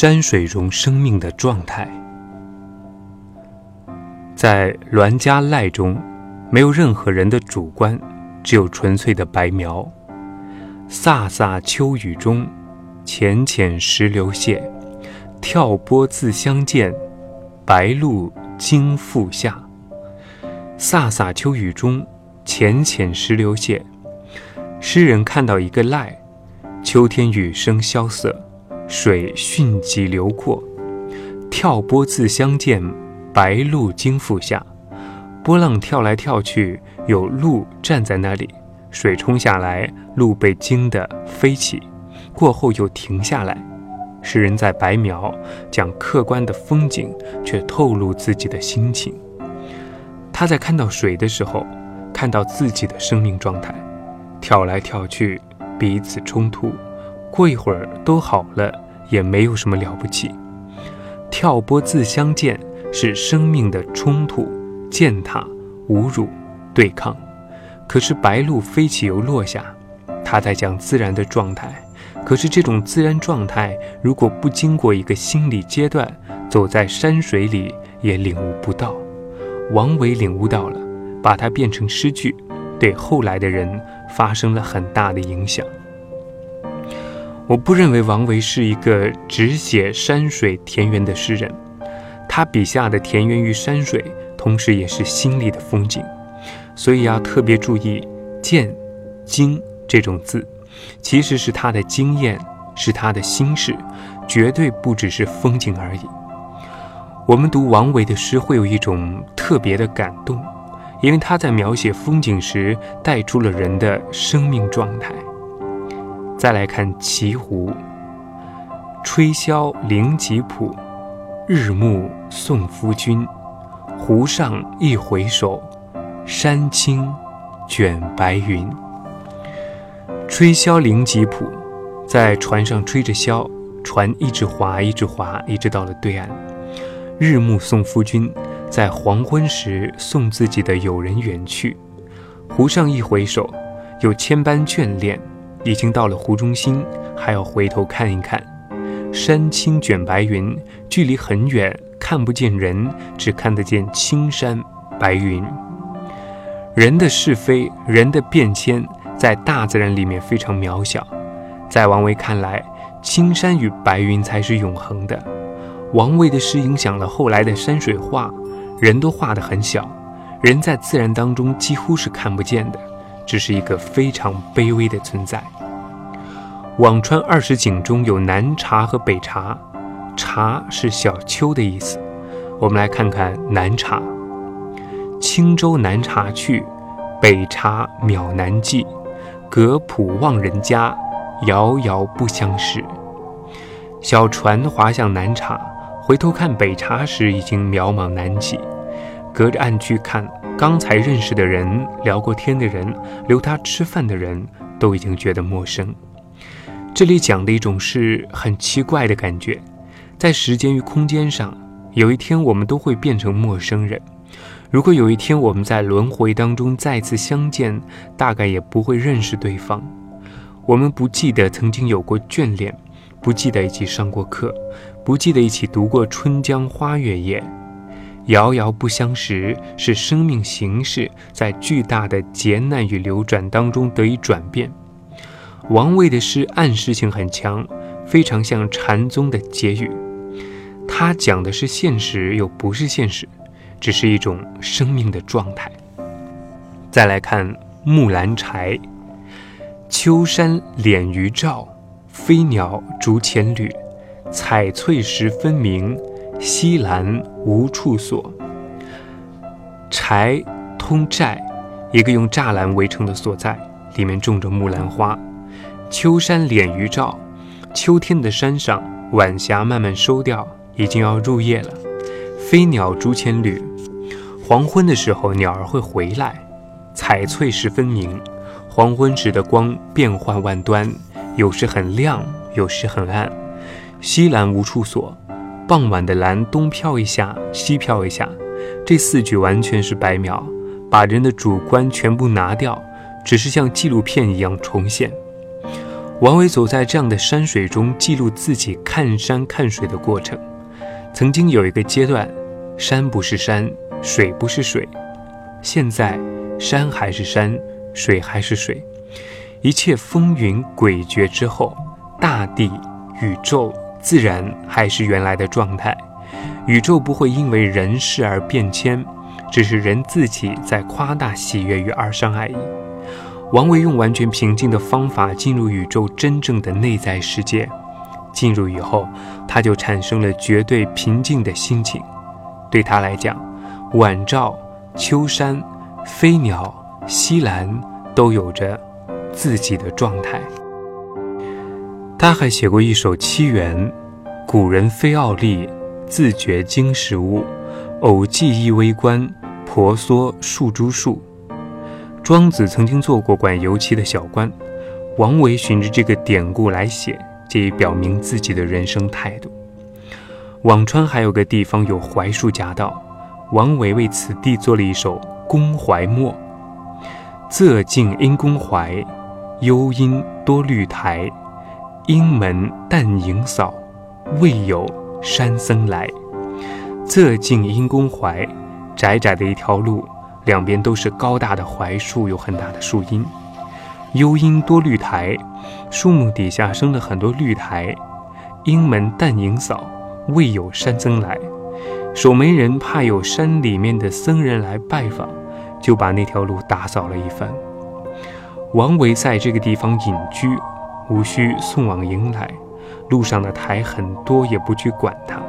山水中生命的状态。在栾家濑中，没有任何人的主观，只有纯粹的白描。飒飒秋雨中，浅浅石流泻，跳波自相见，白鹭惊复下。飒飒秋雨中，浅浅石流泻。诗人看到一个赖，秋天雨声萧瑟，水迅疾流过，跳波自相见，白鹭惊复下。波浪跳来跳去，有鹭站在那里，水冲下来，鹭被惊得飞起，过后又停下来。诗人在白描，讲客观的风景，却透露自己的心情。他在看到水的时候，看到自己的生命状态。跳来跳去，彼此冲突，过一会儿都好了，也没有什么了不起。跳波自相见，是生命的冲突、践踏、侮辱、对抗。可是白鹭飞起又落下，他在讲自然的状态。可是这种自然状态，如果不经过一个心理阶段，走在山水里也领悟不到。王维领悟到了，把它变成诗句。对后来的人发生了很大的影响。我不认为王维是一个只写山水田园的诗人，他笔下的田园与山水，同时也是心里的风景，所以要特别注意“见”“经”这种字，其实是他的经验，是他的心事，绝对不只是风景而已。我们读王维的诗，会有一种特别的感动。因为他在描写风景时带出了人的生命状态。再来看《齐湖》：“吹箫临吉浦，日暮送夫君。湖上一回首，山青卷白云。”吹箫临吉浦，在船上吹着箫，船一直划，一直划，一直到了对岸。日暮送夫君。在黄昏时送自己的友人远去，湖上一回首，有千般眷恋，已经到了湖中心，还要回头看一看。山青卷白云，距离很远，看不见人，只看得见青山白云。人的是非，人的变迁，在大自然里面非常渺小，在王维看来，青山与白云才是永恒的。王维的诗影响了后来的山水画。人都画得很小，人在自然当中几乎是看不见的，只是一个非常卑微的存在。辋川二十景中有南茶和北茶，茶是小丘的意思。我们来看看南茶：轻舟南茶去，北茶渺难寄。隔浦望人家，遥遥不相识。小船划向南茶。回头看北茶时，已经渺茫难起。隔着岸去看，刚才认识的人、聊过天的人、留他吃饭的人，都已经觉得陌生。这里讲的一种是很奇怪的感觉，在时间与空间上，有一天我们都会变成陌生人。如果有一天我们在轮回当中再次相见，大概也不会认识对方。我们不记得曾经有过眷恋，不记得一起上过课。不记得一起读过《春江花月夜》，遥遥不相识，是生命形式在巨大的劫难与流转当中得以转变。王维的诗暗示性很强，非常像禅宗的结语。他讲的是现实，又不是现实，只是一种生命的状态。再来看《木兰柴》：秋山敛余照，飞鸟逐前旅。彩翠时分明，西兰无处所。柴通寨，一个用栅栏围成的所在，里面种着木兰花。秋山敛余照，秋天的山上，晚霞慢慢收掉，已经要入夜了。飞鸟逐千缕，黄昏的时候，鸟儿会回来。彩翠时分明，黄昏时的光变幻万端，有时很亮，有时很暗。西栏无处所，傍晚的蓝东飘一下，西飘一下，这四句完全是白描，把人的主观全部拿掉，只是像纪录片一样重现。王维走在这样的山水中，记录自己看山看水的过程。曾经有一个阶段，山不是山，水不是水；现在，山还是山，水还是水。一切风云诡谲之后，大地、宇宙、自然还是原来的状态。宇宙不会因为人事而变迁，只是人自己在夸大喜悦与哀伤而已。王维用完全平静的方法进入宇宙真正的内在世界，进入以后，他就产生了绝对平静的心情。对他来讲，晚照、秋山、飞鸟、西兰都有着自己的状态。他还写过一首七言：“古人非傲立，自觉经时物；偶记一微观，婆娑数株树。”庄子曾经做过管油漆的小官，王维循着这个典故来写，借以表明自己的人生态度。辋川还有个地方有槐树夹道，王维为此地做了一首《宫怀墨》：仄径因宫怀，幽阴多绿苔。阴门淡影扫，未有山僧来。侧径因宫槐，窄窄的一条路。两边都是高大的槐树，有很大的树荫。幽阴多绿苔，树木底下生了很多绿苔。阴门淡影扫，未有山僧来。守门人怕有山里面的僧人来拜访，就把那条路打扫了一番。王维在这个地方隐居，无需送往迎来。路上的台很多，也不去管它，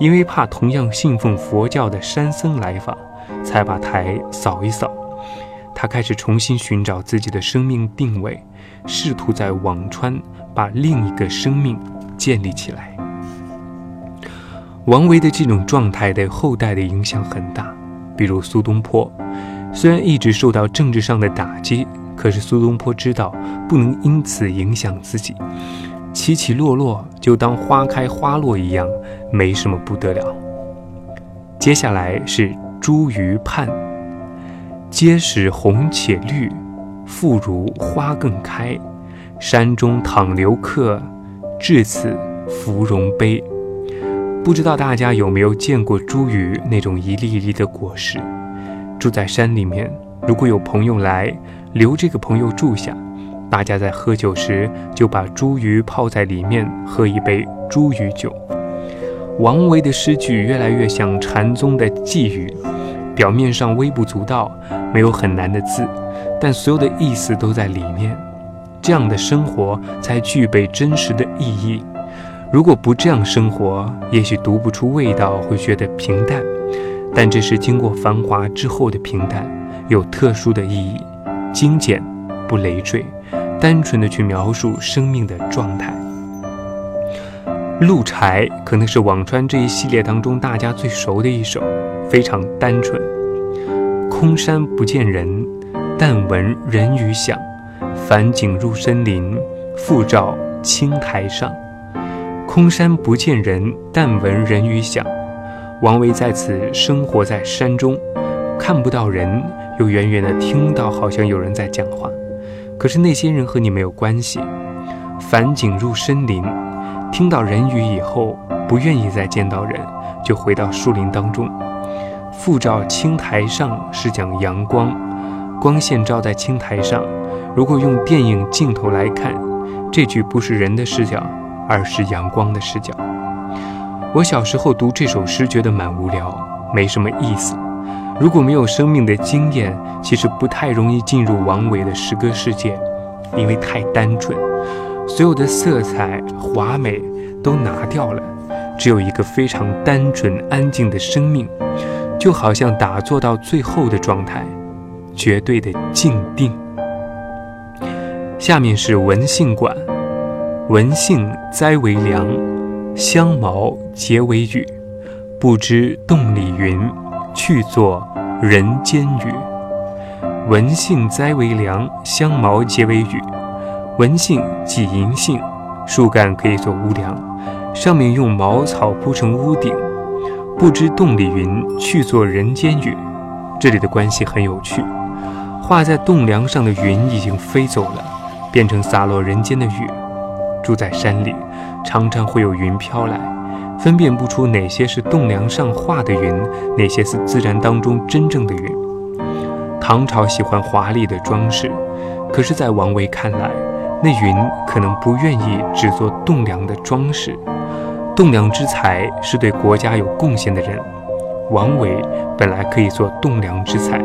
因为怕同样信奉佛教的山僧来访。才把台扫一扫，他开始重新寻找自己的生命定位，试图在辋川把另一个生命建立起来。王维的这种状态对后代的影响很大，比如苏东坡，虽然一直受到政治上的打击，可是苏东坡知道不能因此影响自己，起起落落就当花开花落一样，没什么不得了。接下来是。茱萸畔，皆是红且绿，复如花更开。山中倘留客，至此芙蓉杯。不知道大家有没有见过茱萸那种一粒一粒的果实？住在山里面，如果有朋友来，留这个朋友住下，大家在喝酒时就把茱萸泡在里面，喝一杯茱萸酒。王维的诗句越来越像禅宗的寄语。表面上微不足道，没有很难的字，但所有的意思都在里面。这样的生活才具备真实的意义。如果不这样生活，也许读不出味道，会觉得平淡。但这是经过繁华之后的平淡，有特殊的意义，精简不累赘，单纯的去描述生命的状态。鹿柴可能是辋川这一系列当中大家最熟的一首，非常单纯。空山不见人，但闻人语响。返景入深林，复照青苔上。空山不见人，但闻人语响。王维在此生活在山中，看不到人，又远远的听到好像有人在讲话，可是那些人和你没有关系。返景入深林。听到人语以后，不愿意再见到人，就回到树林当中。复照青苔上是讲阳光，光线照在青苔上。如果用电影镜头来看，这句不是人的视角，而是阳光的视角。我小时候读这首诗，觉得蛮无聊，没什么意思。如果没有生命的经验，其实不太容易进入王维的诗歌世界，因为太单纯。所有的色彩华美都拿掉了，只有一个非常单纯安静的生命，就好像打坐到最后的状态，绝对的静定。下面是文信馆，文信栽为良，香茅结为雨，不知洞里云，去作人间雨。文信栽为梁，香茅结为雨。文杏即银杏，树干可以做屋梁，上面用茅草铺成屋顶。不知洞里云，去做人间雨。这里的关系很有趣。画在栋梁上的云已经飞走了，变成洒落人间的雨。住在山里，常常会有云飘来，分辨不出哪些是栋梁上画的云，哪些是自然当中真正的云。唐朝喜欢华丽的装饰，可是，在王维看来，那云可能不愿意只做栋梁的装饰。栋梁之才是对国家有贡献的人。王维本来可以做栋梁之才，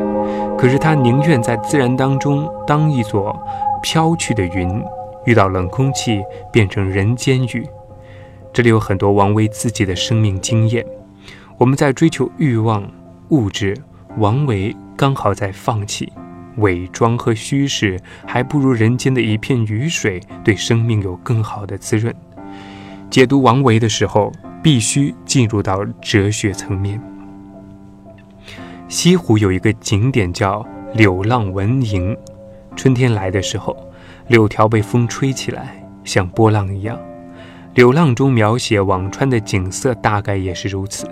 可是他宁愿在自然当中当一座飘去的云。遇到冷空气，变成人间雨。这里有很多王维自己的生命经验。我们在追求欲望、物质，王维刚好在放弃伪装和虚饰，还不如人间的一片雨水对生命有更好的滋润。解读王维的时候，必须进入到哲学层面。西湖有一个景点叫柳浪闻莺，春天来的时候。柳条被风吹起来，像波浪一样。柳浪中描写辋川的景色，大概也是如此。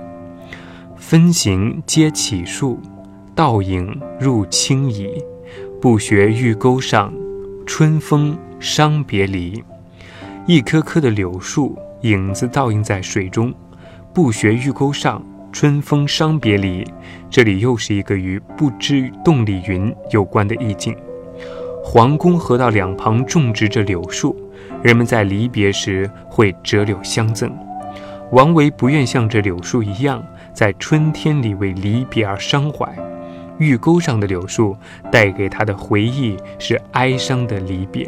分行皆起树，倒影入清怡。不学玉钩上，春风伤别离。一棵棵的柳树，影子倒映在水中。不学玉钩上，春风伤别离。这里又是一个与不知动力云有关的意境。皇宫河道两旁种植着柳树，人们在离别时会折柳相赠。王维不愿像这柳树一样，在春天里为离别而伤怀。玉钩上的柳树带给他的回忆是哀伤的离别。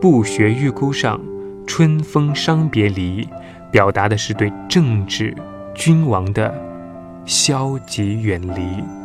不学玉钩上，春风伤别离，表达的是对政治君王的消极远离。